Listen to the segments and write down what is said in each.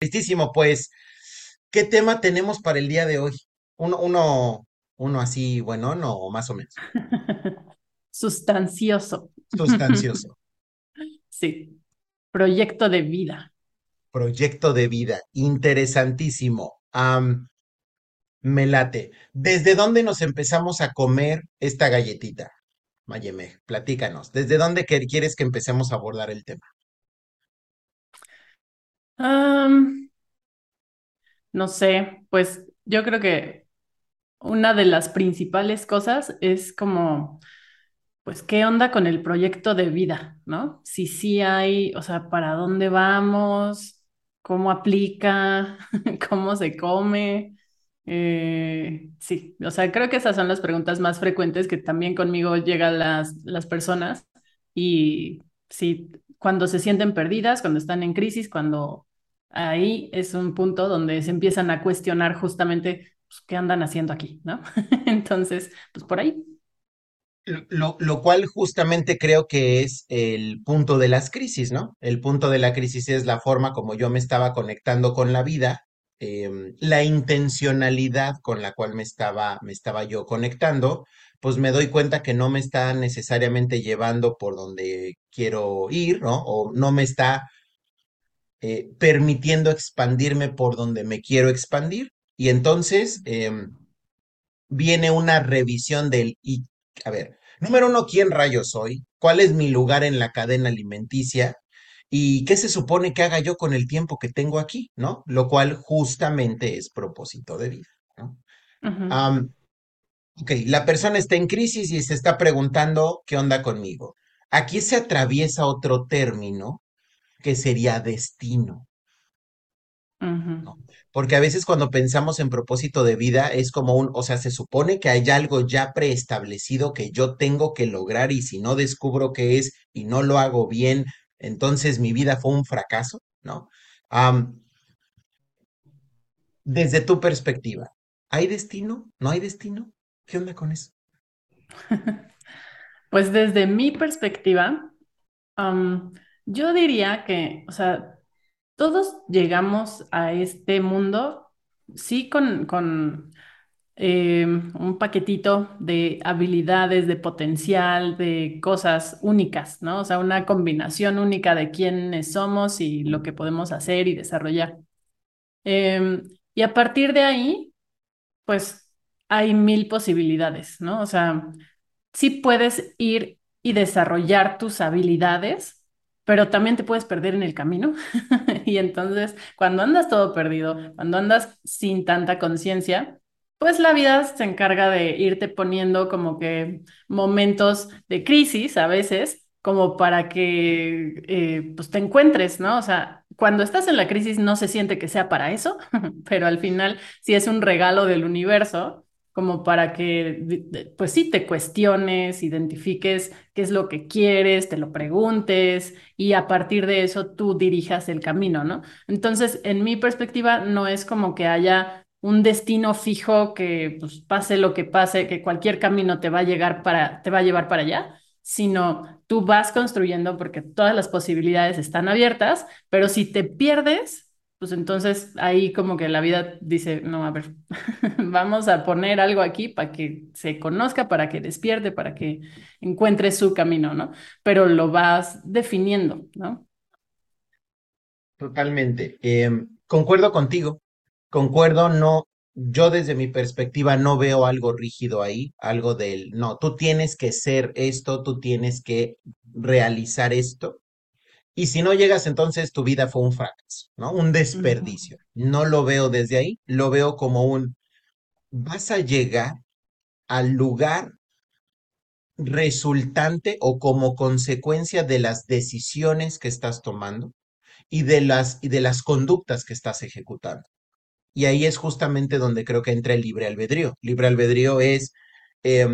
Listísimo, pues, ¿qué tema tenemos para el día de hoy? Uno, uno, uno así, bueno, no, o más o menos, Sustancioso. sustancioso. Sí, proyecto de vida. Proyecto de vida, interesantísimo. Am, me late. ¿Desde dónde nos empezamos a comer esta galletita? Mayeme, platícanos. ¿Desde dónde quieres que empecemos a abordar el tema? No sé, pues yo creo que una de las principales cosas es como, pues, ¿qué onda con el proyecto de vida, ¿no? Si sí hay, o sea, ¿para dónde vamos? ¿Cómo aplica? ¿Cómo se come? Eh, sí, o sea, creo que esas son las preguntas más frecuentes que también conmigo llegan las, las personas y sí, cuando se sienten perdidas, cuando están en crisis, cuando ahí es un punto donde se empiezan a cuestionar justamente pues, qué andan haciendo aquí, ¿no? Entonces, pues por ahí. Lo, lo cual justamente creo que es el punto de las crisis, ¿no? El punto de la crisis es la forma como yo me estaba conectando con la vida, em, la intencionalidad con la cual me estaba, me estaba yo conectando, pues me doy cuenta que no me está necesariamente llevando por donde quiero ir, ¿no? O no me está eh, permitiendo expandirme por donde me quiero expandir. Y entonces em, viene una revisión del, y, a ver, número uno, ¿quién rayos soy? ¿Cuál es mi lugar en la cadena alimenticia? ¿Y qué se supone que haga yo con el tiempo que tengo aquí? ¿No? Lo cual justamente es propósito de vida, ok, la persona está en crisis y se está preguntando, ¿qué onda conmigo? Aquí se atraviesa otro término que sería destino. Porque a veces cuando pensamos en propósito de vida es como un, o sea, se supone que hay algo ya preestablecido que yo tengo que lograr y si no descubro qué es y no lo hago bien, entonces mi vida fue un fracaso, ¿no? Desde tu perspectiva, ¿hay destino? ¿No hay destino? ¿Qué onda con eso? Pues desde mi perspectiva, am, yo diría que, o sea, todos llegamos a este mundo, sí, con, con eh, un paquetito de habilidades, de potencial, de cosas únicas, ¿no? O sea, una combinación única de quiénes somos y lo que podemos hacer y desarrollar. Em, y a partir de ahí, pues hay mil posibilidades, ¿no? O sea, sí puedes ir y desarrollar tus habilidades, pero también te puedes perder en el camino. Y entonces, cuando andas todo perdido, cuando andas sin tanta conciencia, pues la vida se encarga de irte poniendo como que momentos de crisis a veces, como para que eh, pues te encuentres, ¿no? O sea, cuando estás en la crisis no se siente que sea para eso, pero al final sí es un regalo del universo como para que, pues sí, te cuestiones, identifiques qué es lo que quieres, te lo preguntes y a partir de eso tú dirijas el camino, ¿no? Entonces, en mi perspectiva, no es como que haya un destino fijo que pues, pase lo que pase, que cualquier camino te va a llegar para, te va a llevar para allá, sino tú vas construyendo porque todas las posibilidades están abiertas, pero si te pierdes pues entonces ahí como que la vida dice, no, a ver, vamos a poner algo aquí para que se conozca, para que despierte, para que encuentre su camino, ¿no? Pero lo vas definiendo, ¿no? Totalmente. Em, concuerdo contigo, concuerdo, no, yo desde mi perspectiva no veo algo rígido ahí, algo del, no, tú tienes que ser esto, tú tienes que realizar esto, y si no llegas, entonces tu vida fue un fracaso, ¿no? Un desperdicio. No lo veo desde ahí, lo veo como un, vas a llegar al lugar resultante o como consecuencia de las decisiones que estás tomando y de las, y de las conductas que estás ejecutando. Y ahí es justamente donde creo que entra el libre albedrío. Libre albedrío es eh,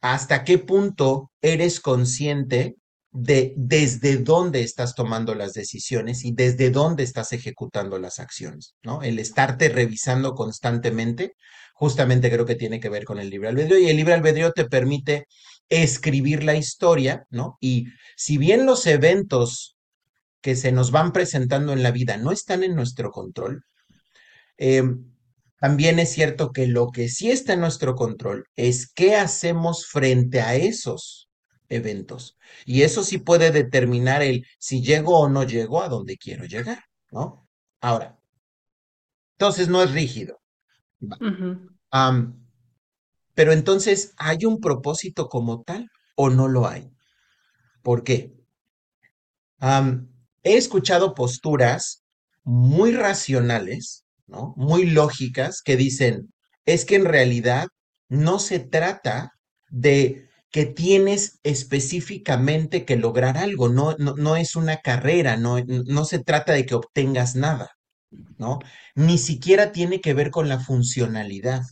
hasta qué punto eres consciente de desde dónde estás tomando las decisiones y desde dónde estás ejecutando las acciones, ¿no? El estarte revisando constantemente, justamente creo que tiene que ver con el libre albedrío y el libre albedrío te permite escribir la historia, ¿no? Y si bien los eventos que se nos van presentando en la vida no están en nuestro control, eh, también es cierto que lo que sí está en nuestro control es qué hacemos frente a esos eventos. Y eso sí puede determinar el si llego o no llego a donde quiero llegar, ¿no? Ahora, entonces no es rígido. pero entonces, ¿hay un propósito como tal o no lo hay? ¿Por qué? he escuchado posturas muy racionales muy lógicas que dicen, es que en realidad no se trata de que tienes específicamente que lograr algo, no, no, es una carrera, no, no se trata de que obtengas nada, ¿no? Ni siquiera tiene que ver con la funcionalidad.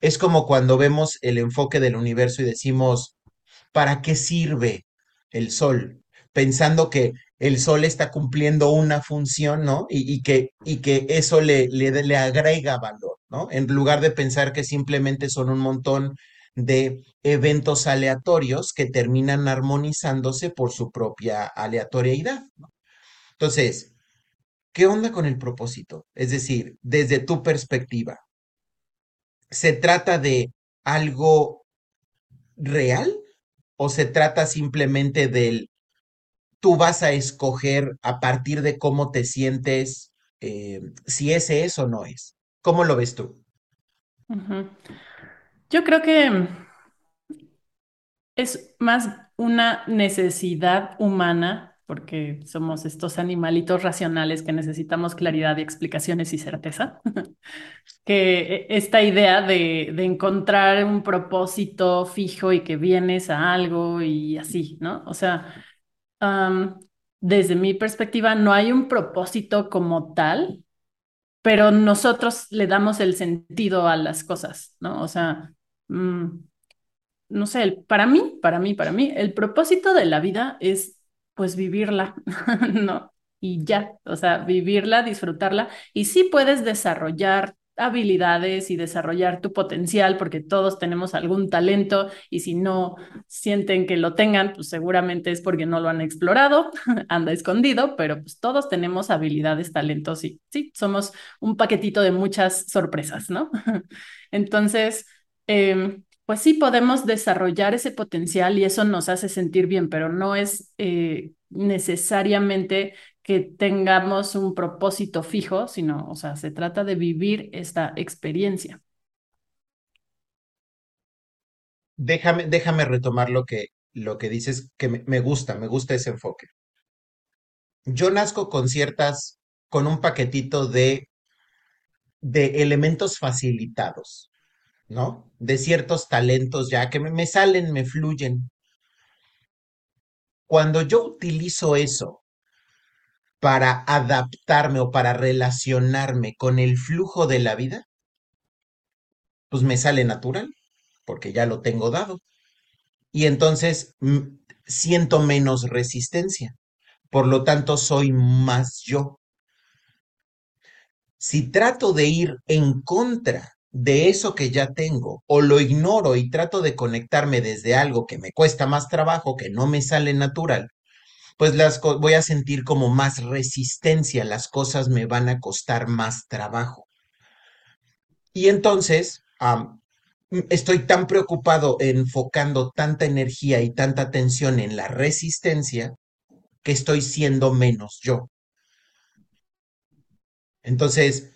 Es como cuando vemos el enfoque del universo y decimos, ¿para qué sirve el sol? Pensando que el sol está cumpliendo una función, ¿no? Y, que, y que eso le, le, le, agrega valor, ¿no? En lugar de pensar que simplemente son un montón de eventos aleatorios que terminan armonizándose por su propia aleatoriedad. Entonces, ¿qué onda con el propósito? Es decir, desde tu perspectiva, ¿se trata de algo real o se trata simplemente del tú vas a escoger a partir de cómo te sientes eh, si ese es o no es. ¿Cómo lo ves tú? Yo creo que es más una necesidad humana, porque somos estos animalitos racionales que necesitamos claridad y explicaciones y certeza, que esta idea de, de, encontrar un propósito fijo y que vienes a algo y así, ¿no? O sea, desde mi perspectiva, no hay un propósito como tal, pero nosotros le damos el sentido a las cosas, ¿no? O sea, mm, no sé, para mí, para mí, para mí, el propósito de la vida es pues vivirla, ¿no? Y ya, o sea, vivirla, disfrutarla, y sí puedes desarrollar habilidades y desarrollar tu potencial, porque todos tenemos algún talento y si no sienten que lo tengan, pues seguramente es porque no lo han explorado, anda escondido, pero pues todos tenemos habilidades, talentos y sí, somos un paquetito de muchas sorpresas, ¿no? Entonces, em, pues sí podemos desarrollar ese potencial y eso nos hace sentir bien, pero no es eh, necesariamente que tengamos un propósito fijo, sino, o sea, se trata de vivir esta experiencia. Déjame, déjame retomar lo que, lo que dices, que me, gusta, me gusta ese enfoque. Yo nazco con ciertas, con un paquetito de, de elementos facilitados, De ciertos talentos ya que me, me salen, me fluyen. Cuando yo utilizo eso para adaptarme o para relacionarme con el flujo de la vida, pues me sale natural, porque ya lo tengo dado. Y entonces mm, siento menos resistencia. Por lo tanto, soy más yo. Si trato de ir en contra de eso que ya tengo o lo ignoro y trato de conectarme desde algo que me cuesta más trabajo, que no me sale natural, pues las voy a sentir como más resistencia, las cosas me van a costar más trabajo. Y entonces, estoy tan preocupado enfocando tanta energía y tanta atención en la resistencia que estoy siendo menos yo. Entonces,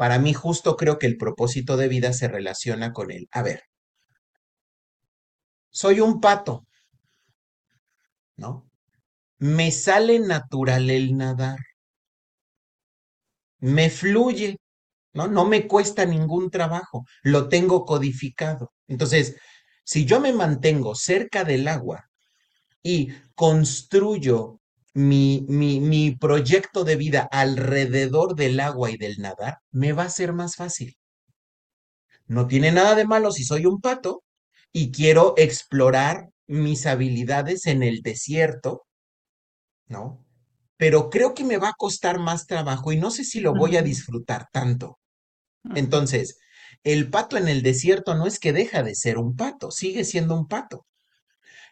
para mí justo creo que el propósito de vida se relaciona con él. A ver, soy un pato, ¿no? me sale natural el nadar. Me fluye, ¿no? No me cuesta ningún trabajo, lo tengo codificado. Entonces, si yo me mantengo cerca del agua y construyo mi, mi, mi proyecto de vida alrededor del agua y del nadar, me va a ser más fácil. No tiene nada de malo si soy un pato y quiero explorar mis habilidades en el desierto ¿no? Pero creo que me va a costar más trabajo y no sé si lo voy a disfrutar tanto. Entonces, el pato en el desierto no es que deja de ser un pato, sigue siendo un pato.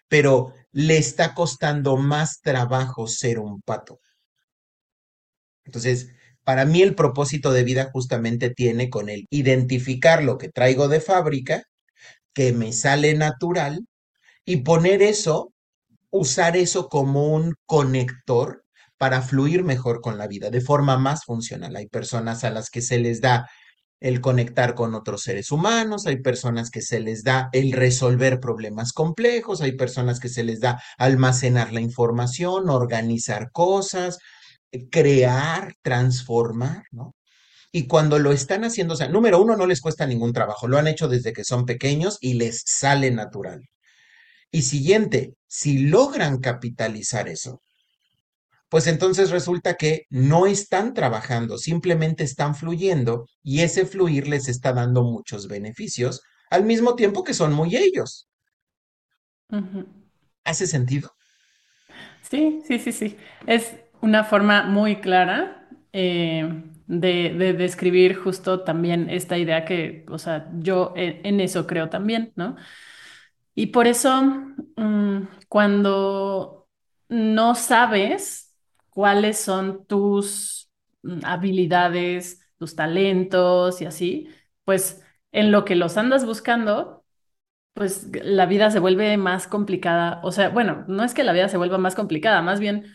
Pero le está costando más trabajo ser un pato. Entonces, para mí el propósito de vida justamente tiene con el identificar lo que traigo de fábrica, que me sale natural, y poner eso, usar eso como un conector para fluir mejor con la vida, de forma más funcional. Hay personas a las que se les da el conectar con otros seres humanos, hay personas que se les da el resolver problemas complejos, hay personas que se les da almacenar la información, organizar cosas, crear, transformar, ¿no? Y cuando lo están haciendo, o sea, número uno, no les cuesta ningún trabajo, lo han hecho desde que son pequeños y les sale natural. Y siguiente, si logran capitalizar eso, pues entonces resulta que no están trabajando, simplemente están fluyendo y ese fluir les está dando muchos beneficios, al mismo tiempo que son muy ellos. ¿Hace sentido? Sí, sí, sí, sí. Es una forma muy clara eh, de, de describir justo también esta idea que, o sea, yo en, en eso creo también, ¿no? Y por eso, mm, cuando no sabes cuáles son tus mm, habilidades, tus talentos y así, pues en lo que los andas buscando pues la vida se vuelve más complicada. O sea, bueno, no es que la vida se vuelva más complicada, más bien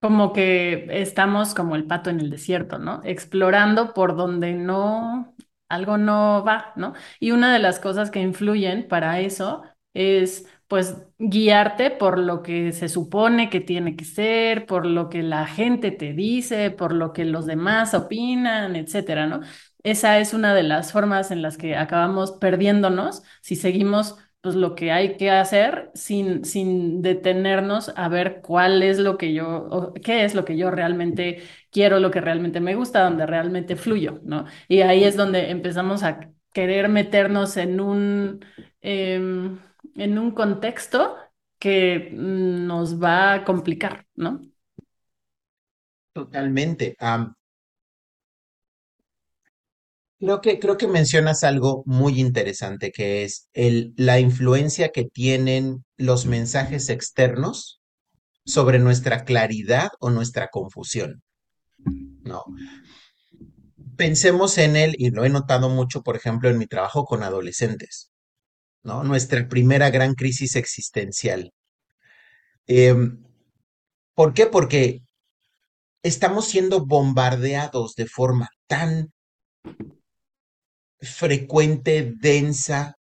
como que estamos como el pato en el desierto, ¿no? Explorando por donde no, algo no va, ¿no? Y una de las cosas que influyen para eso es, pues, guiarte por lo que se supone que tiene que ser, por lo que la gente te dice, por lo que los demás opinan, etcétera, ¿no? Esa es una de las formas en las que acabamos perdiéndonos si seguimos pues lo que hay que hacer sin, sin detenernos a ver cuál es lo que yo, qué es lo que yo realmente quiero, lo que realmente me gusta, donde realmente fluyo, ¿no? Y ahí es donde empezamos a querer meternos en un, em, en un contexto que mm, nos va a complicar, ¿no? Totalmente. Creo que, creo que mencionas algo muy interesante, que es la influencia que tienen los mensajes externos sobre nuestra claridad o nuestra confusión, ¿no? Pensemos en él, y lo he notado mucho, por ejemplo, en mi trabajo con adolescentes, ¿no? Nuestra primera gran crisis existencial. Em, ¿por qué? Porque estamos siendo bombardeados de forma tan frecuente, densa,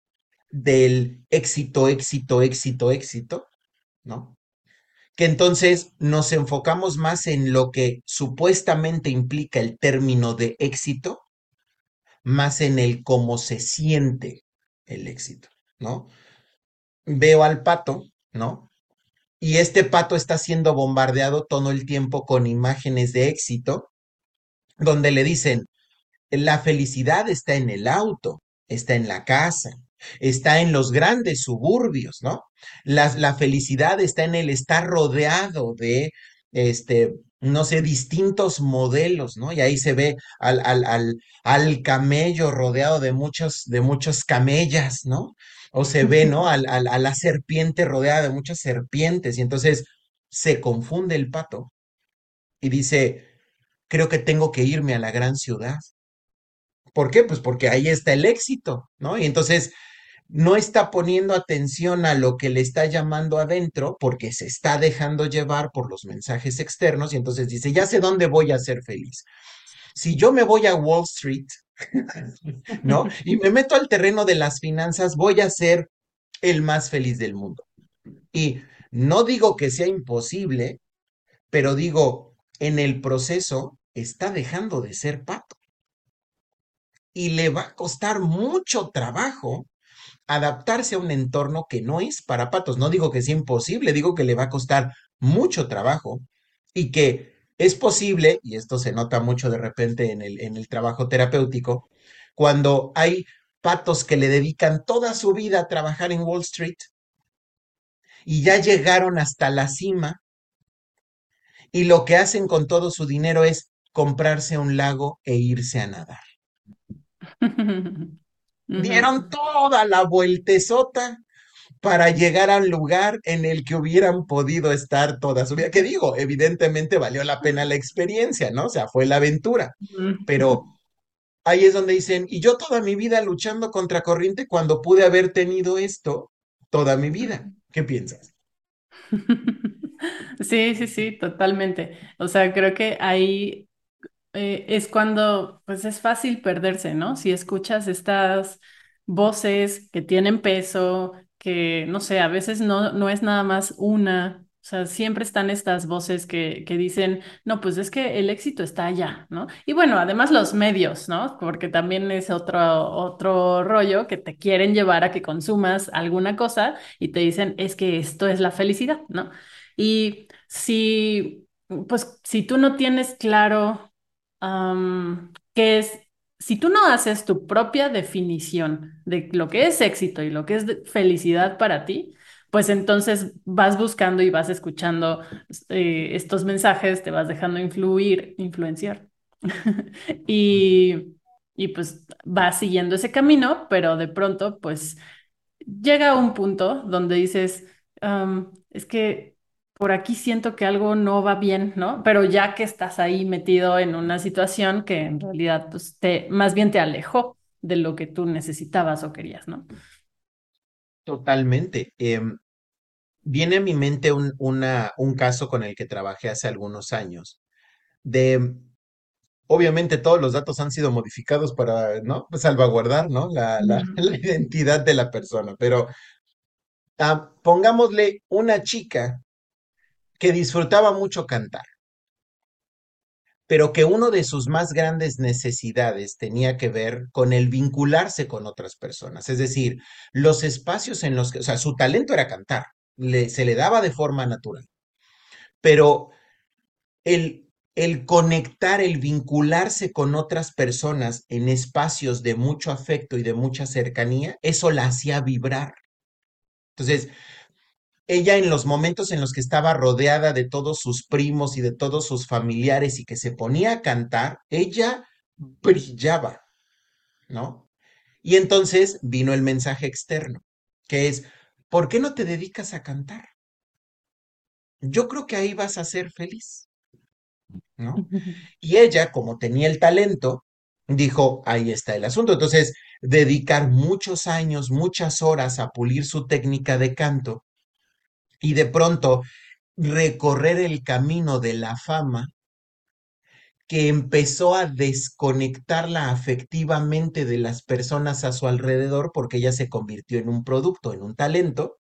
del éxito, éxito, éxito, éxito, ¿no? Que entonces nos enfocamos más en lo que supuestamente implica el término de éxito, más en el cómo se siente el éxito, ¿no? Veo al pato, ¿no? Y este pato está siendo bombardeado todo el tiempo con imágenes de éxito, donde le dicen, la felicidad está en el auto, está en la casa, está en los grandes suburbios, ¿no? La, la felicidad está en el estar rodeado de, este, no sé, distintos modelos, ¿no? Y ahí se ve al, al, al, al camello rodeado de muchos, de camellas, ¿no? O se ve, ¿no? Al, a la serpiente rodeada de muchas serpientes. Y entonces se confunde el pato y dice, creo que tengo que irme a la gran ciudad. ¿Por qué? Pues porque ahí está el éxito, ¿no? Y entonces no está poniendo atención a lo que le está llamando adentro porque se está dejando llevar por los mensajes externos y entonces dice, ya sé dónde voy a ser feliz. Si yo me voy a Wall Street, ¿no? Y me meto al terreno de las finanzas, voy a ser el más feliz del mundo. Y no digo que sea imposible, pero digo, en el proceso está dejando de ser pato y le va a costar mucho trabajo adaptarse a un entorno que no es para patos. No digo que sea imposible, digo que le va a costar mucho trabajo y que es posible, y esto se nota mucho de repente en el, en el trabajo terapéutico, cuando hay patos que le dedican toda su vida a trabajar en Wall Street y ya llegaron hasta la cima y lo que hacen con todo su dinero es comprarse un lago e irse a nadar. Dieron toda la vueltezota para llegar al lugar en el que hubieran podido estar toda su vida. ¿Qué digo? Evidentemente valió la pena la experiencia, ¿no? O sea, fue la aventura. Pero ahí es donde dicen, y yo toda mi vida luchando contra corriente cuando pude haber tenido esto toda mi vida. ¿Qué piensas? Sí, sí, sí, totalmente. O sea, creo que ahí eh, es cuando, pues es fácil perderse, ¿no? Si escuchas estas voces que tienen peso, que, no sé, a veces no, no es nada más una, o sea, siempre están estas voces que, que dicen, no, pues es que el éxito está allá, ¿no? Y bueno, además los medios, ¿no? Porque también es otro, otro rollo que te quieren llevar a que consumas alguna cosa y te dicen, es que esto es la felicidad, ¿no? Y si, pues, si tú no tienes claro que es, si tú no haces tu propia definición de lo que es éxito y lo que es felicidad para ti, pues entonces vas buscando y vas escuchando eh, estos mensajes, te vas dejando influir, influenciar. Y, y pues vas siguiendo ese camino, pero de pronto pues llega un punto donde dices, "Am, es que por aquí siento que algo no va bien, ¿no? Pero ya que estás ahí metido en una situación que en realidad pues, te, más bien te alejó de lo que tú necesitabas o querías, ¿no? Totalmente. Em, viene a mi mente un, una, un caso con el que trabajé hace algunos años, de, obviamente todos los datos han sido modificados para, ¿no? Pues, salvaguardar, ¿no? La, la identidad de la persona, pero ah, pongámosle una chica que disfrutaba mucho cantar, pero que uno de sus más grandes necesidades tenía que ver con el vincularse con otras personas, es decir, los espacios en los que, o sea, su talento era cantar, le, se le daba de forma natural, pero el, el conectar, el vincularse con otras personas en espacios de mucho afecto y de mucha cercanía, eso la hacía vibrar. Entonces, ella en los momentos en los que estaba rodeada de todos sus primos y de todos sus familiares y que se ponía a cantar, ella brillaba, ¿no? Y entonces vino el mensaje externo, que es, ¿por qué no te dedicas a cantar? Yo creo que ahí vas a ser feliz, ¿no? Y ella, como tenía el talento, dijo, ahí está el asunto. Entonces, dedicar muchos años, muchas horas a pulir su técnica de canto y de pronto recorrer el camino de la fama que empezó a desconectarla afectivamente de las personas a su alrededor porque ella se convirtió en un producto, en un talento,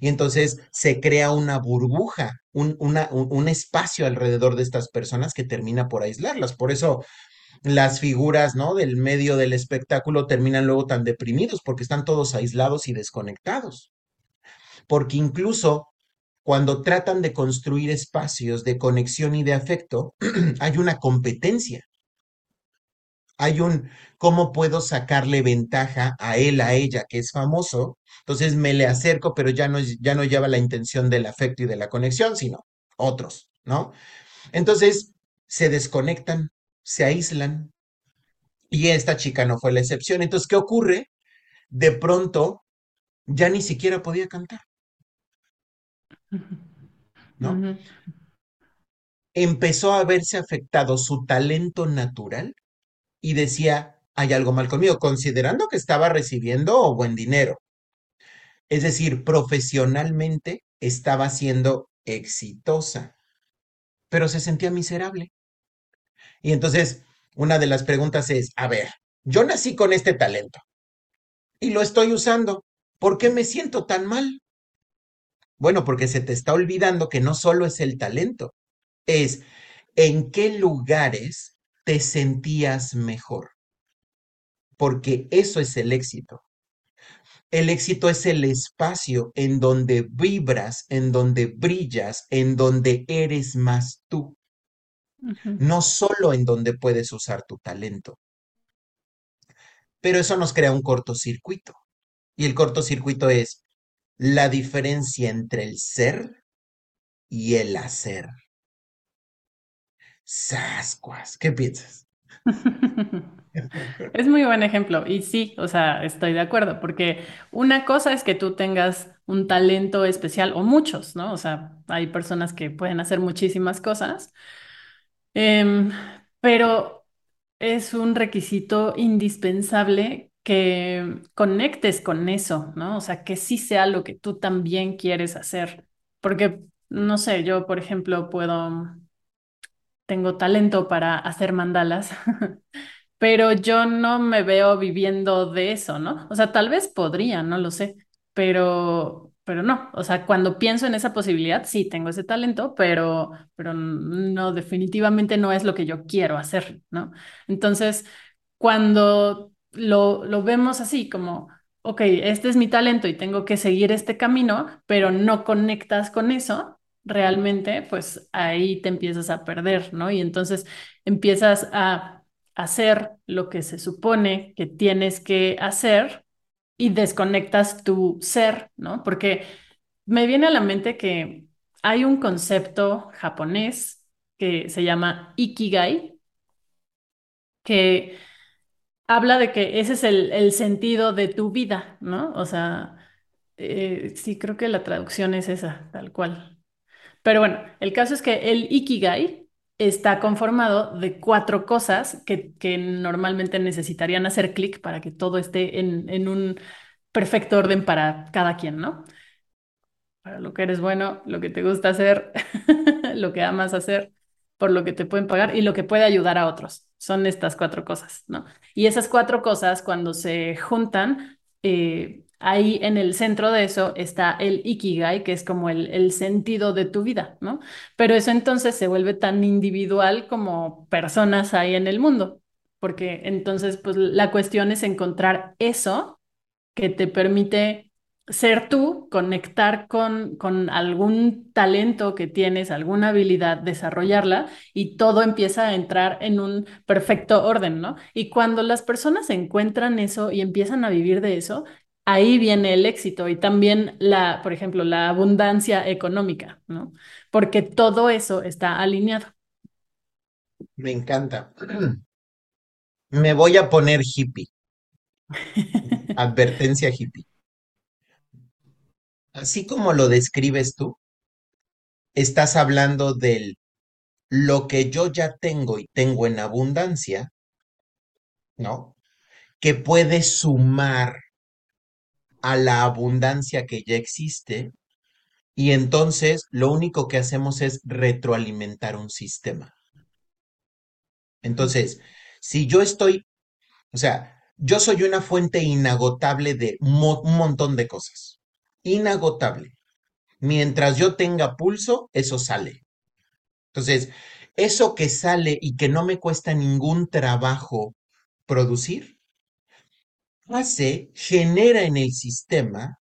y entonces se crea una burbuja, un, un espacio alrededor de estas personas que termina por aislarlas. Por eso las figuras, ¿no? Del medio del espectáculo terminan luego tan deprimidos porque están todos aislados y desconectados. Porque incluso cuando tratan de construir espacios de conexión y de afecto, hay una competencia. Hay un cómo puedo sacarle ventaja a él, a ella, que es famoso. Entonces me le acerco, pero ya no, ya no lleva la intención del afecto y de la conexión, sino otros, ¿no? Entonces se desconectan, se aíslan, y esta chica no fue la excepción. Entonces, ¿qué ocurre? De pronto ya ni siquiera podía cantar, ¿no? Empezó a verse afectado su talento natural y decía, hay algo mal conmigo, considerando que estaba recibiendo buen dinero. Es decir, profesionalmente estaba siendo exitosa, pero se sentía miserable. Y entonces, una de las preguntas es, a ver, yo nací con este talento y lo estoy usando. ¿Por qué me siento tan mal? Bueno, porque se te está olvidando que no solo es el talento, es en qué lugares te sentías mejor, porque eso es el éxito. El éxito es el espacio en donde vibras, en donde brillas, en donde eres más tú, no solo en donde puedes usar tu talento. Pero eso nos crea un cortocircuito. Y el cortocircuito es la diferencia entre el ser y el hacer. Sascuas, ¿qué piensas? Es muy buen ejemplo y sí, o sea, estoy de acuerdo, porque una cosa es que tú tengas un talento especial o muchos, ¿no? O sea, hay personas que pueden hacer muchísimas cosas, Em, pero es un requisito indispensable que conectes con eso, ¿no? O sea, que sí sea lo que tú también quieres hacer. Porque, no sé, yo, por ejemplo, puedo, tengo talento para hacer mandalas, pero yo no me veo viviendo de eso, ¿no? O sea, tal vez podría, no lo sé, pero, pero no. O sea, cuando pienso en esa posibilidad, sí tengo ese talento, pero, pero no, definitivamente no es lo que yo quiero hacer, ¿no? Entonces, cuando lo, lo vemos así, como, ok, este es mi talento y tengo que seguir este camino, pero no conectas con eso realmente, pues ahí te empiezas a perder, ¿no? Y entonces empiezas a hacer lo que se supone que tienes que hacer y desconectas tu ser, ¿no? Porque me viene a la mente que hay un concepto japonés que se llama Ikigai, que habla de que ese es el, el sentido de tu vida, ¿no? O sea, eh, sí, creo que la traducción es esa, tal cual. Pero bueno, el caso es que el Ikigai está conformado de cuatro cosas que, que normalmente necesitarían hacer clic para que todo esté en, en un perfecto orden para cada quien, ¿no? Para lo que eres bueno, lo que te gusta hacer, lo que amas hacer, por lo que te pueden pagar y lo que puede ayudar a otros. Son estas cuatro cosas, ¿no? Y esas cuatro cosas, cuando se juntan, eh, ahí en el centro de eso está el ikigai, que es como el, el sentido de tu vida, ¿no? Pero eso entonces se vuelve tan individual como personas hay en el mundo, porque entonces, pues la cuestión es encontrar eso que te permite ser tú, conectar con, con algún talento que tienes, alguna habilidad, desarrollarla y todo empieza a entrar en un perfecto orden, ¿no? Y cuando las personas encuentran eso y empiezan a vivir de eso, ahí viene el éxito y también la, por ejemplo, la abundancia económica, ¿no? Porque todo eso está alineado. Me encanta. Me voy a poner hippie. Advertencia hippie. Así como lo describes tú, estás hablando del lo que yo ya tengo y tengo en abundancia, ¿no? Que puede sumar a la abundancia que ya existe y entonces lo único que hacemos es retroalimentar un sistema. Entonces, si yo estoy, o sea, yo soy una fuente inagotable de un montón de cosas, inagotable. Mientras yo tenga pulso, eso sale. Entonces, eso que sale y que no me cuesta ningún trabajo producir, hace, genera en el sistema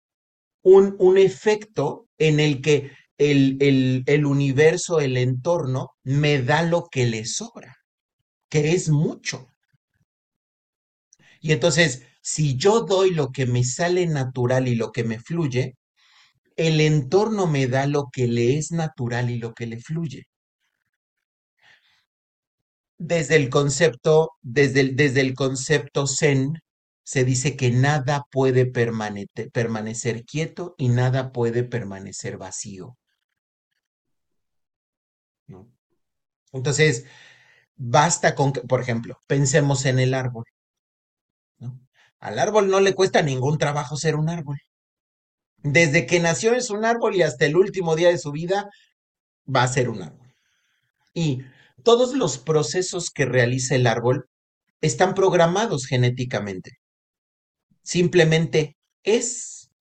un, un efecto en el que el, el, el universo, el entorno, me da lo que le sobra, que es mucho. Y entonces, si yo doy lo que me sale natural y lo que me fluye, el entorno me da lo que le es natural y lo que le fluye. Desde el concepto, desde el, desde el concepto zen, se dice que nada puede permanecer quieto y nada puede permanecer vacío. Entonces, basta con que, por ejemplo, pensemos en el árbol. Al árbol no le cuesta ningún trabajo ser un árbol. Desde que nació es un árbol y hasta el último día de su vida va a ser un árbol. Y todos los procesos que realiza el árbol están programados genéticamente. Simplemente es.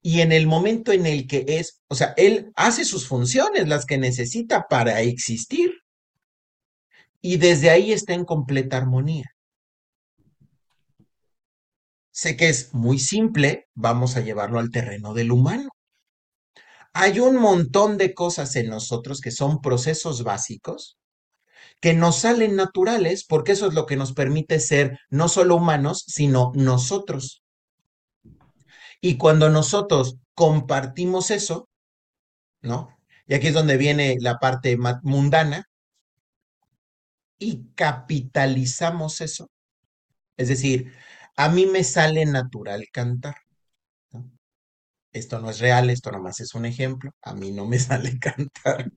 Y en el momento en el que es, o sea, él hace sus funciones, las que necesita para existir. Y desde ahí está en completa armonía. Sé que es muy simple, vamos a llevarlo al terreno del humano. Hay un montón de cosas en nosotros que son procesos básicos que nos salen naturales porque eso es lo que nos permite ser no solo humanos, sino nosotros. Y cuando nosotros compartimos eso, ¿no? Y aquí es donde viene la parte mundana, y capitalizamos eso. Es decir, a mí me sale natural cantar. esto no es real, esto nomás es un ejemplo, a mí no me sale cantar.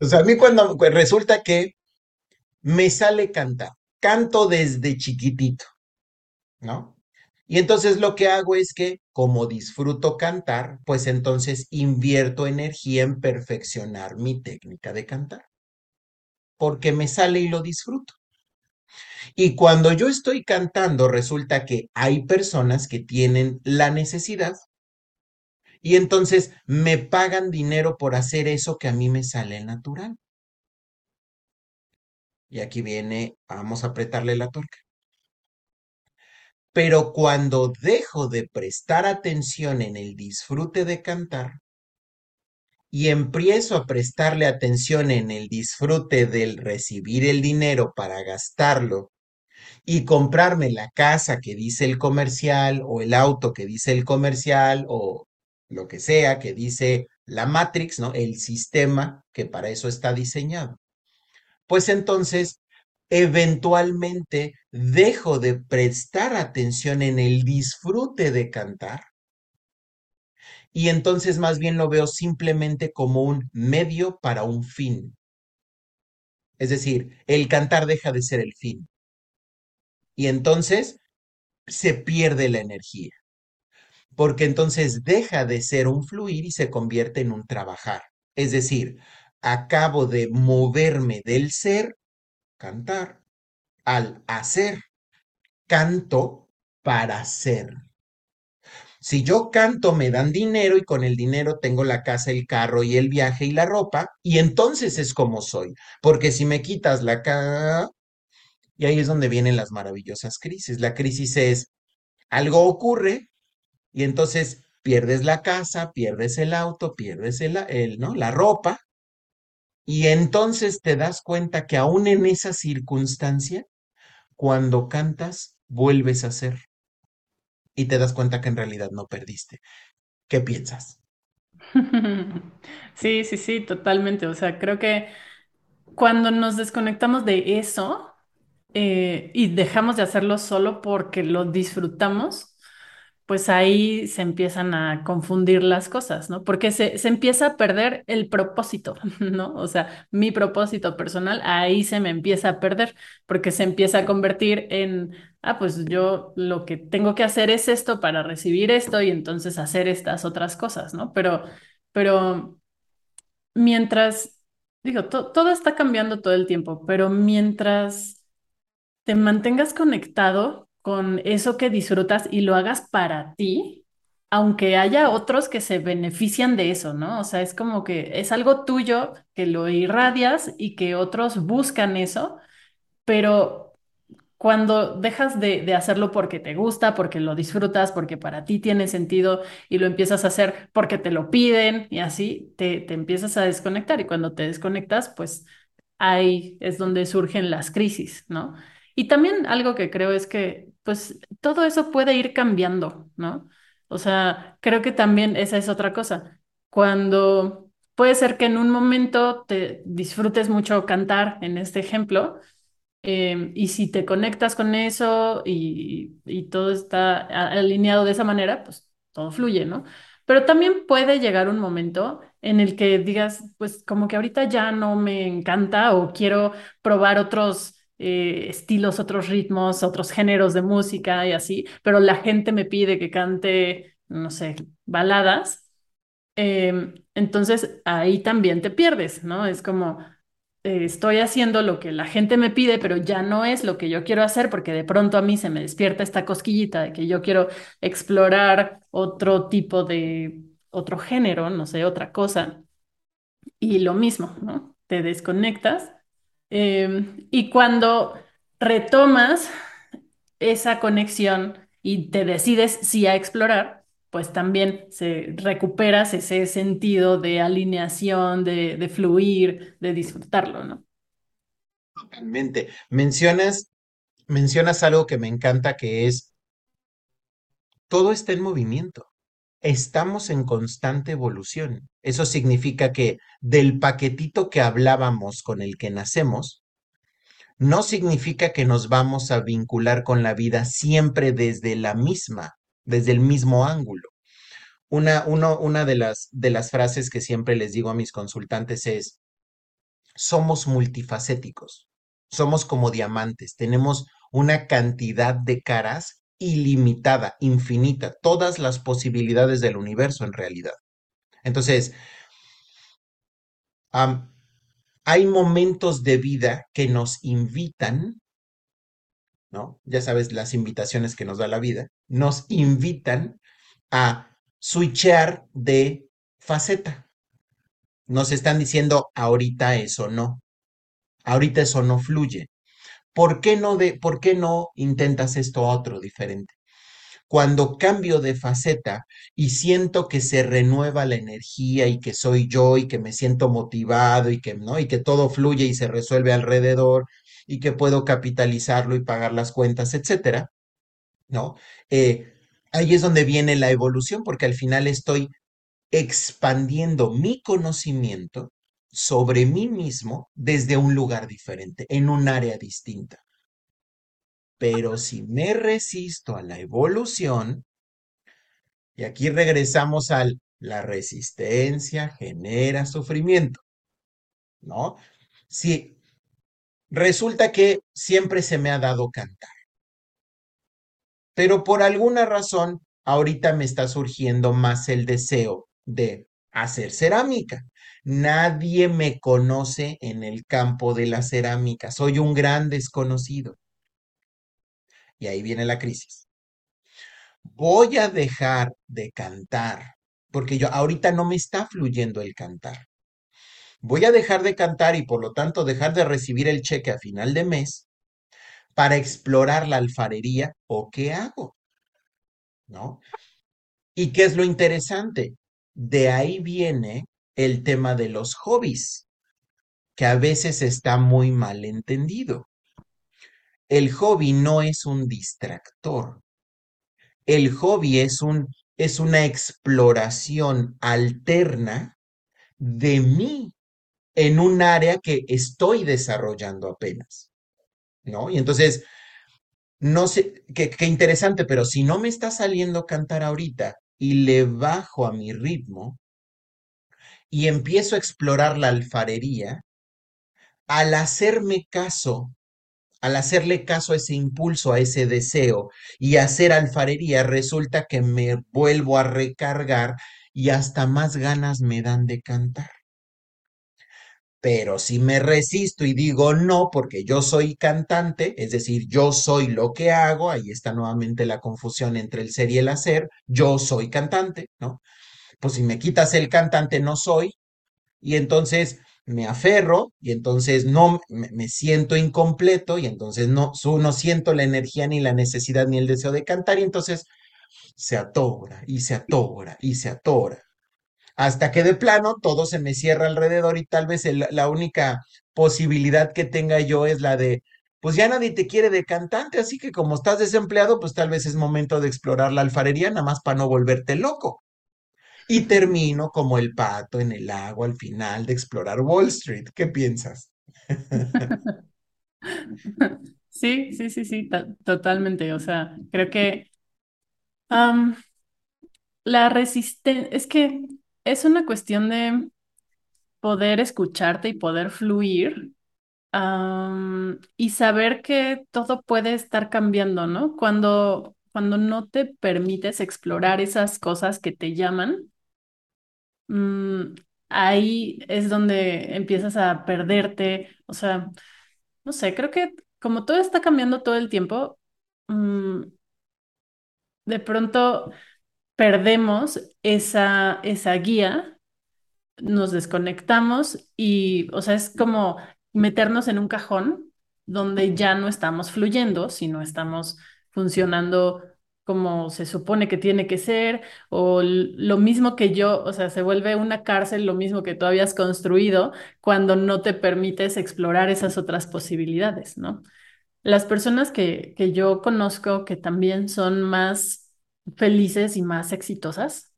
O sea, a mí cuando resulta que me sale cantar, canto desde chiquitito, ¿no? Y entonces lo que hago es que, como disfruto cantar, pues entonces invierto energía en perfeccionar mi técnica de cantar, porque me sale y lo disfruto. Y cuando yo estoy cantando, resulta que hay personas que tienen la necesidad y entonces me pagan dinero por hacer eso que a mí me sale natural. Y aquí viene, vamos a apretarle la tuerca. Pero cuando dejo de prestar atención en el disfrute de cantar y empiezo a prestarle atención en el disfrute del recibir el dinero para gastarlo y comprarme la casa que dice el comercial o el auto que dice el comercial o lo que sea que dice la Matrix, ¿no? El sistema que para eso está diseñado. Pues entonces, eventualmente dejo de prestar atención en el disfrute de cantar y entonces más bien lo veo simplemente como un medio para un fin. Es decir, el cantar deja de ser el fin. Y entonces se pierde la energía porque entonces deja de ser un fluir y se convierte en un trabajar. Es decir, acabo de moverme del ser, cantar, al hacer. Canto para ser. Si yo canto, me dan dinero y con el dinero tengo la casa, el carro y el viaje y la ropa, y entonces es como soy. Porque si me quitas la casa, y ahí es donde vienen las maravillosas crisis. La crisis es, algo ocurre, y entonces pierdes la casa, pierdes el auto, pierdes el, el, ¿no? la ropa, y entonces te das cuenta que aún en esa circunstancia, cuando cantas, vuelves a ser. Y te das cuenta que en realidad no perdiste. ¿Qué piensas? Sí, sí, sí, totalmente. O sea, creo que cuando nos desconectamos de eso eh, y dejamos de hacerlo solo porque lo disfrutamos, pues ahí se empiezan a confundir las cosas, ¿no? Porque se, se, empieza a perder el propósito, ¿no? O sea, mi propósito personal ahí se me empieza a perder, porque se empieza a convertir en, ah, pues yo lo que tengo que hacer es esto para recibir esto y entonces hacer estas otras cosas, ¿no? Pero, pero mientras, digo, todo está cambiando todo el tiempo, pero mientras te mantengas conectado con eso que disfrutas y lo hagas para ti, aunque haya otros que se benefician de eso, ¿no? O sea, es como que es algo tuyo que lo irradias y que otros buscan eso, pero cuando dejas de, de, hacerlo porque te gusta, porque lo disfrutas, porque para ti tiene sentido y lo empiezas a hacer porque te lo piden y así, te, te empiezas a desconectar y cuando te desconectas, pues ahí es donde surgen las crisis, ¿no? Y también algo que creo es que pues todo eso puede ir cambiando, ¿no? O sea, creo que también esa es otra cosa. Cuando puede ser que en un momento te disfrutes mucho cantar, en este ejemplo, em, y si te conectas con eso y, todo está alineado de esa manera, pues todo fluye, ¿no? Pero también puede llegar un momento en el que digas, pues como que ahorita ya no me encanta o quiero probar otros eh, estilos, otros ritmos, otros géneros de música y así, pero la gente me pide que cante, no sé, baladas, em, entonces ahí también te pierdes, ¿no? Es como, eh, estoy haciendo lo que la gente me pide, pero ya no es lo que yo quiero hacer porque de pronto a mí se me despierta esta cosquillita de que yo quiero explorar otro tipo de, otro género, no sé, otra cosa. Y lo mismo, ¿no? Te desconectas Em, y cuando retomas esa conexión y te decides sí a explorar, pues también se recuperas ese sentido de alineación, de, fluir, de disfrutarlo, ¿no? Totalmente. Mencionas, mencionas algo que me encanta, que es todo está en movimiento. Estamos en constante evolución. Eso significa que del paquetito que hablábamos con el que nacemos, no significa que nos vamos a vincular con la vida siempre desde la misma, desde el mismo ángulo. una, una de las, de las frases que siempre les digo a mis consultantes es, somos multifacéticos, somos como diamantes, tenemos una cantidad de caras ilimitada, infinita, todas las posibilidades del universo en realidad. Entonces, hay momentos de vida que nos invitan, ¿no? Ya sabes, las invitaciones que nos da la vida, nos invitan a switchear de faceta. Nos están diciendo, ahorita eso no, ahorita eso no fluye. ¿Por qué no, de, ¿por qué no intentas esto otro diferente? Cuando cambio de faceta y siento que se renueva la energía y que soy yo y que me siento motivado y que, ¿no? y que todo fluye y se resuelve alrededor y que puedo capitalizarlo y pagar las cuentas, etcétera, ¿no? Eh, ahí es donde viene la evolución, porque al final estoy expandiendo mi conocimiento sobre mí mismo desde un lugar diferente, en un área distinta. Pero si me resisto a la evolución, y aquí regresamos al la resistencia genera sufrimiento, ¿no? Si resulta que siempre se me ha dado cantar, pero por alguna razón ahorita me está surgiendo más el deseo de hacer cerámica. Nadie me conoce en el campo de la cerámica, soy un gran desconocido. Y ahí viene la crisis. Voy a dejar de cantar, porque yo ahorita no me está fluyendo el cantar. Voy a dejar de cantar y por lo tanto dejar de recibir el cheque a final de mes para explorar la alfarería o qué hago. ¿No? ¿Y qué es lo interesante? De ahí viene el tema de los hobbies, que a veces está muy mal entendido. El hobby no es un distractor. El hobby es un es una exploración alterna de mí en un área que estoy desarrollando apenas. ¿No? Y entonces no sé, qué, qué interesante, pero si no me está saliendo cantar ahorita y le bajo a mi ritmo y empiezo a explorar la alfarería, al hacerme caso, al hacerle caso a ese impulso, a ese deseo y hacer alfarería, resulta que me vuelvo a recargar y hasta más ganas me dan de cantar. Pero si me resisto y digo no, porque yo soy cantante, es decir, yo soy lo que hago, ahí está nuevamente la confusión entre el ser y el hacer, yo soy cantante, ¿no? Pues si me quitas el cantante, no soy, y entonces me aferro, y entonces no me, siento incompleto, y entonces no, no siento la energía, ni la necesidad, ni el deseo de cantar, y entonces se atora, y se atora, y se atora hasta que de plano todo se me cierra alrededor y tal vez la única posibilidad que tenga yo es la de, pues ya nadie te quiere de cantante, así que como estás desempleado, pues tal vez es momento de explorar la alfarería, nada más para no volverte loco. Y termino como el pato en el agua al final de explorar Wall Street. ¿Qué piensas? Sí, sí, sí, sí, to- totalmente. O sea, creo que la resistencia, es que es una cuestión de poder escucharte y poder fluir y saber que todo puede estar cambiando, ¿no? Cuando, cuando no te permites explorar esas cosas que te llaman, mm, ahí es donde empiezas a perderte. O sea, no sé, creo que como todo está cambiando todo el tiempo, mm, de pronto perdemos esa, esa guía nos desconectamos y, o sea, es como meternos en un cajón donde ya no estamos fluyendo, sino estamos funcionando como se supone que tiene que ser, o lo mismo que yo, o sea, se vuelve una cárcel, lo mismo que tú habías construido cuando no te permites explorar esas otras posibilidades, ¿no? Las personas que, que yo conozco que también son más felices y más exitosas,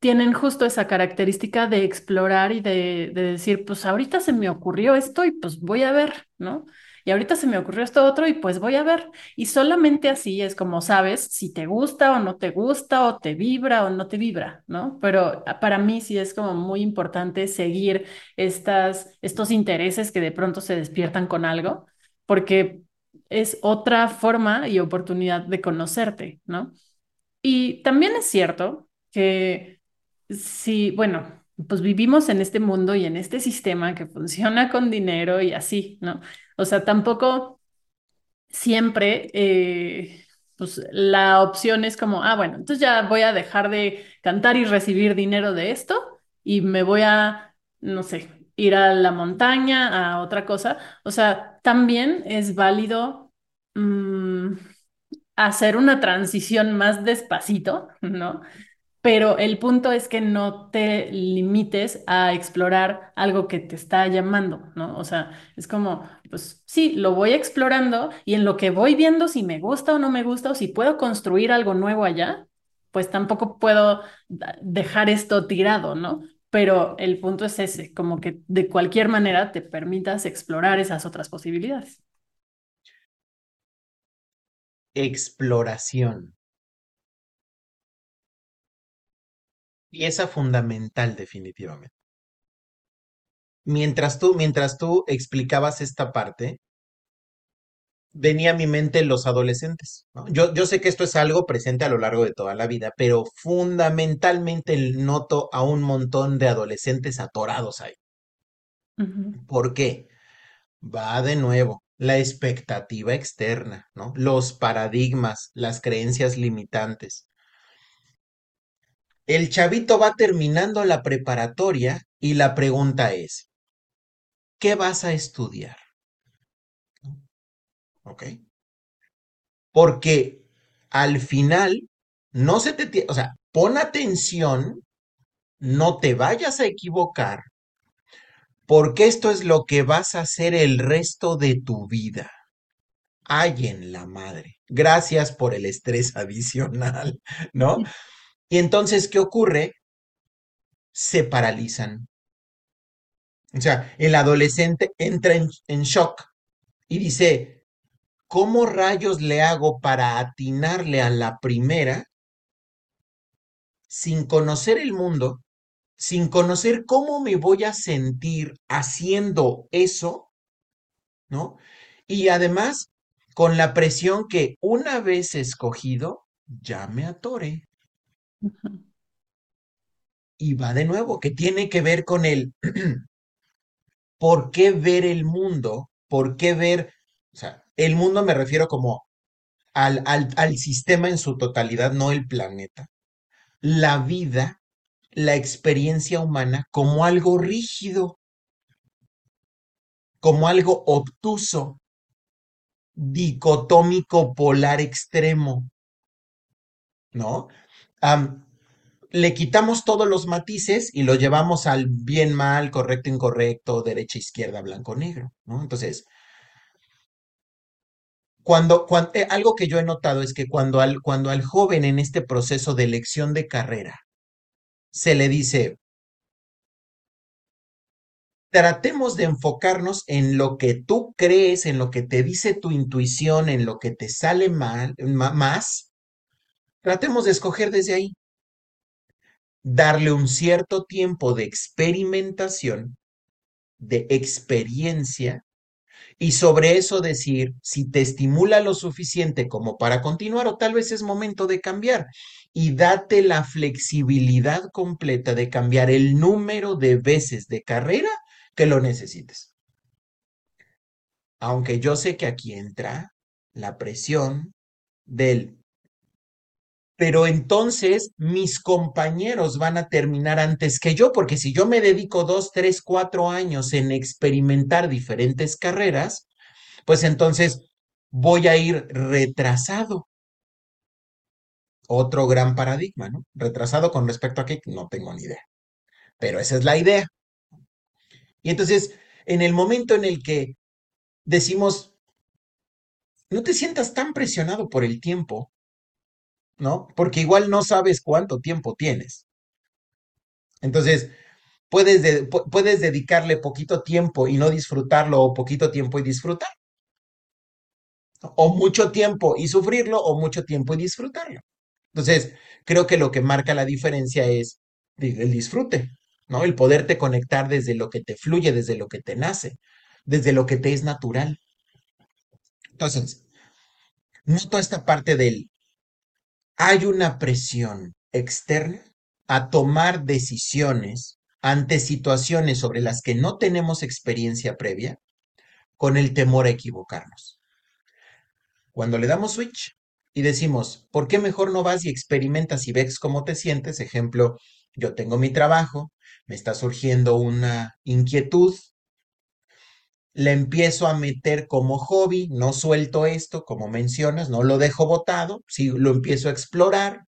tienen justo esa característica de explorar y de, de decir, pues ahorita se me ocurrió esto y pues voy a ver, ¿no? y ahorita se me ocurrió esto otro y pues voy a ver. Y solamente así es como sabes si te gusta o no te gusta o te vibra o no te vibra, ¿no? Pero ah, para mí sí es como muy importante seguir estas, estos intereses que de pronto se despiertan con algo, porque es otra forma y oportunidad de conocerte, ¿no? Y también es cierto que si, bueno, pues vivimos en este mundo y en este sistema que funciona con dinero y así, ¿no? O sea, tampoco siempre, eh, pues la opción es como, ah, bueno, entonces ya voy a dejar de cantar y recibir dinero de esto y me voy a, no sé, ir a la montaña, a otra cosa. O sea, también es válido. mm, hacer una transición más despacito, ¿no? Pero el punto es que no te limites a explorar algo que te está llamando, ¿no? O sea, es como, pues sí, lo voy explorando y en lo que voy viendo si me gusta o no me gusta o si puedo construir algo nuevo allá, pues tampoco puedo dejar esto tirado, ¿no? Pero el punto es ese, como que de cualquier manera te permitas explorar esas otras posibilidades. Exploración. Pieza fundamental, definitivamente. Mientras tú, mientras tú explicabas esta parte, venía a mi mente los adolescentes, ¿no? Yo, yo sé que esto es algo presente a lo largo de toda la vida, pero fundamentalmente noto a un montón de adolescentes atorados ahí. ¿Por qué? Va de nuevo, la expectativa externa, ¿no? Los paradigmas, las creencias limitantes. El chavito va terminando la preparatoria y la pregunta es, ¿qué vas a estudiar? ¿Ok? Porque al final no se te, o sea, pon atención, no te vayas a equivocar, porque esto es lo que vas a hacer el resto de tu vida. Ay, en la madre. Gracias por el estrés adicional, ¿no? Y entonces, ¿qué ocurre? Se paralizan. O sea, el adolescente entra en, en shock y dice, ¿cómo rayos le hago para atinarle a la primera sin conocer el mundo, sin conocer cómo me voy a sentir haciendo eso, ¿no? Y además, con la presión que una vez escogido, ya me atore. Y va de nuevo, que tiene que ver con el por qué ver el mundo, por qué ver, o sea, el mundo me refiero como al, al, al sistema en su totalidad, no el planeta. La vida, la experiencia humana como algo rígido, como algo obtuso, dicotómico, polar extremo, ¿no? Le quitamos todos los matices y lo llevamos al bien, mal, correcto, incorrecto, derecha, izquierda, blanco, negro, ¿no? Entonces, cuando, cuan- eh, algo que yo he notado es que cuando al, cuando al joven en este proceso de elección de carrera se le dice, tratemos de enfocarnos en lo que tú crees, en lo que te dice tu intuición, en lo que te sale mal, ma- más, tratemos de escoger desde ahí, darle un cierto tiempo de experimentación, de experiencia, y sobre eso decir si te estimula lo suficiente como para continuar o tal vez es momento de cambiar. Y date la flexibilidad completa de cambiar el número de veces de carrera que lo necesites. Aunque yo sé que aquí entra la presión del, pero entonces mis compañeros van a terminar antes que yo, porque si yo me dedico dos, tres, cuatro años en experimentar diferentes carreras, pues entonces voy a ir retrasado. Otro gran paradigma, ¿no? Retrasado con respecto a qué, no tengo ni idea, pero esa es la idea. Y entonces, en el momento en el que decimos, no te sientas tan presionado por el tiempo, ¿no? Porque igual no sabes cuánto tiempo tienes. Entonces, puedes, de- pu- puedes dedicarle poquito tiempo y no disfrutarlo o poquito tiempo y disfrutar. O mucho tiempo y sufrirlo o mucho tiempo y disfrutarlo. Entonces, creo que lo que marca la diferencia es el disfrute, ¿no? El poderte conectar desde lo que te fluye, desde lo que te nace, desde lo que te es natural. Entonces, noto esta parte del, hay una presión externa a tomar decisiones ante situaciones sobre las que no tenemos experiencia previa con el temor a equivocarnos. Cuando le damos switch y decimos, ¿por qué mejor no vas y experimentas y ves cómo te sientes? Ejemplo, yo tengo mi trabajo, me está surgiendo una inquietud, le empiezo a meter como hobby, no suelto esto, como mencionas, no lo dejo botado, sí lo empiezo a explorar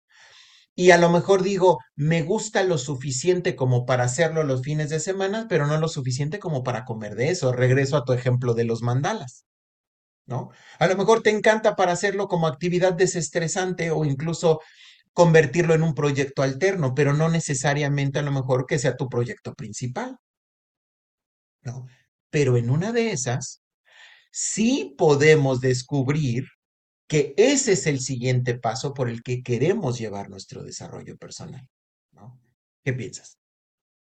y a lo mejor digo, me gusta lo suficiente como para hacerlo los fines de semana, pero no lo suficiente como para comer de eso. Regreso a tu ejemplo de los mandalas. ¿No? A lo mejor te encanta para hacerlo como actividad desestresante o incluso convertirlo en un proyecto alterno, pero no necesariamente a lo mejor que sea tu proyecto principal. ¿No? Pero en una de esas, sí podemos descubrir que ese es el siguiente paso por el que queremos llevar nuestro desarrollo personal. ¿no? ¿Qué piensas?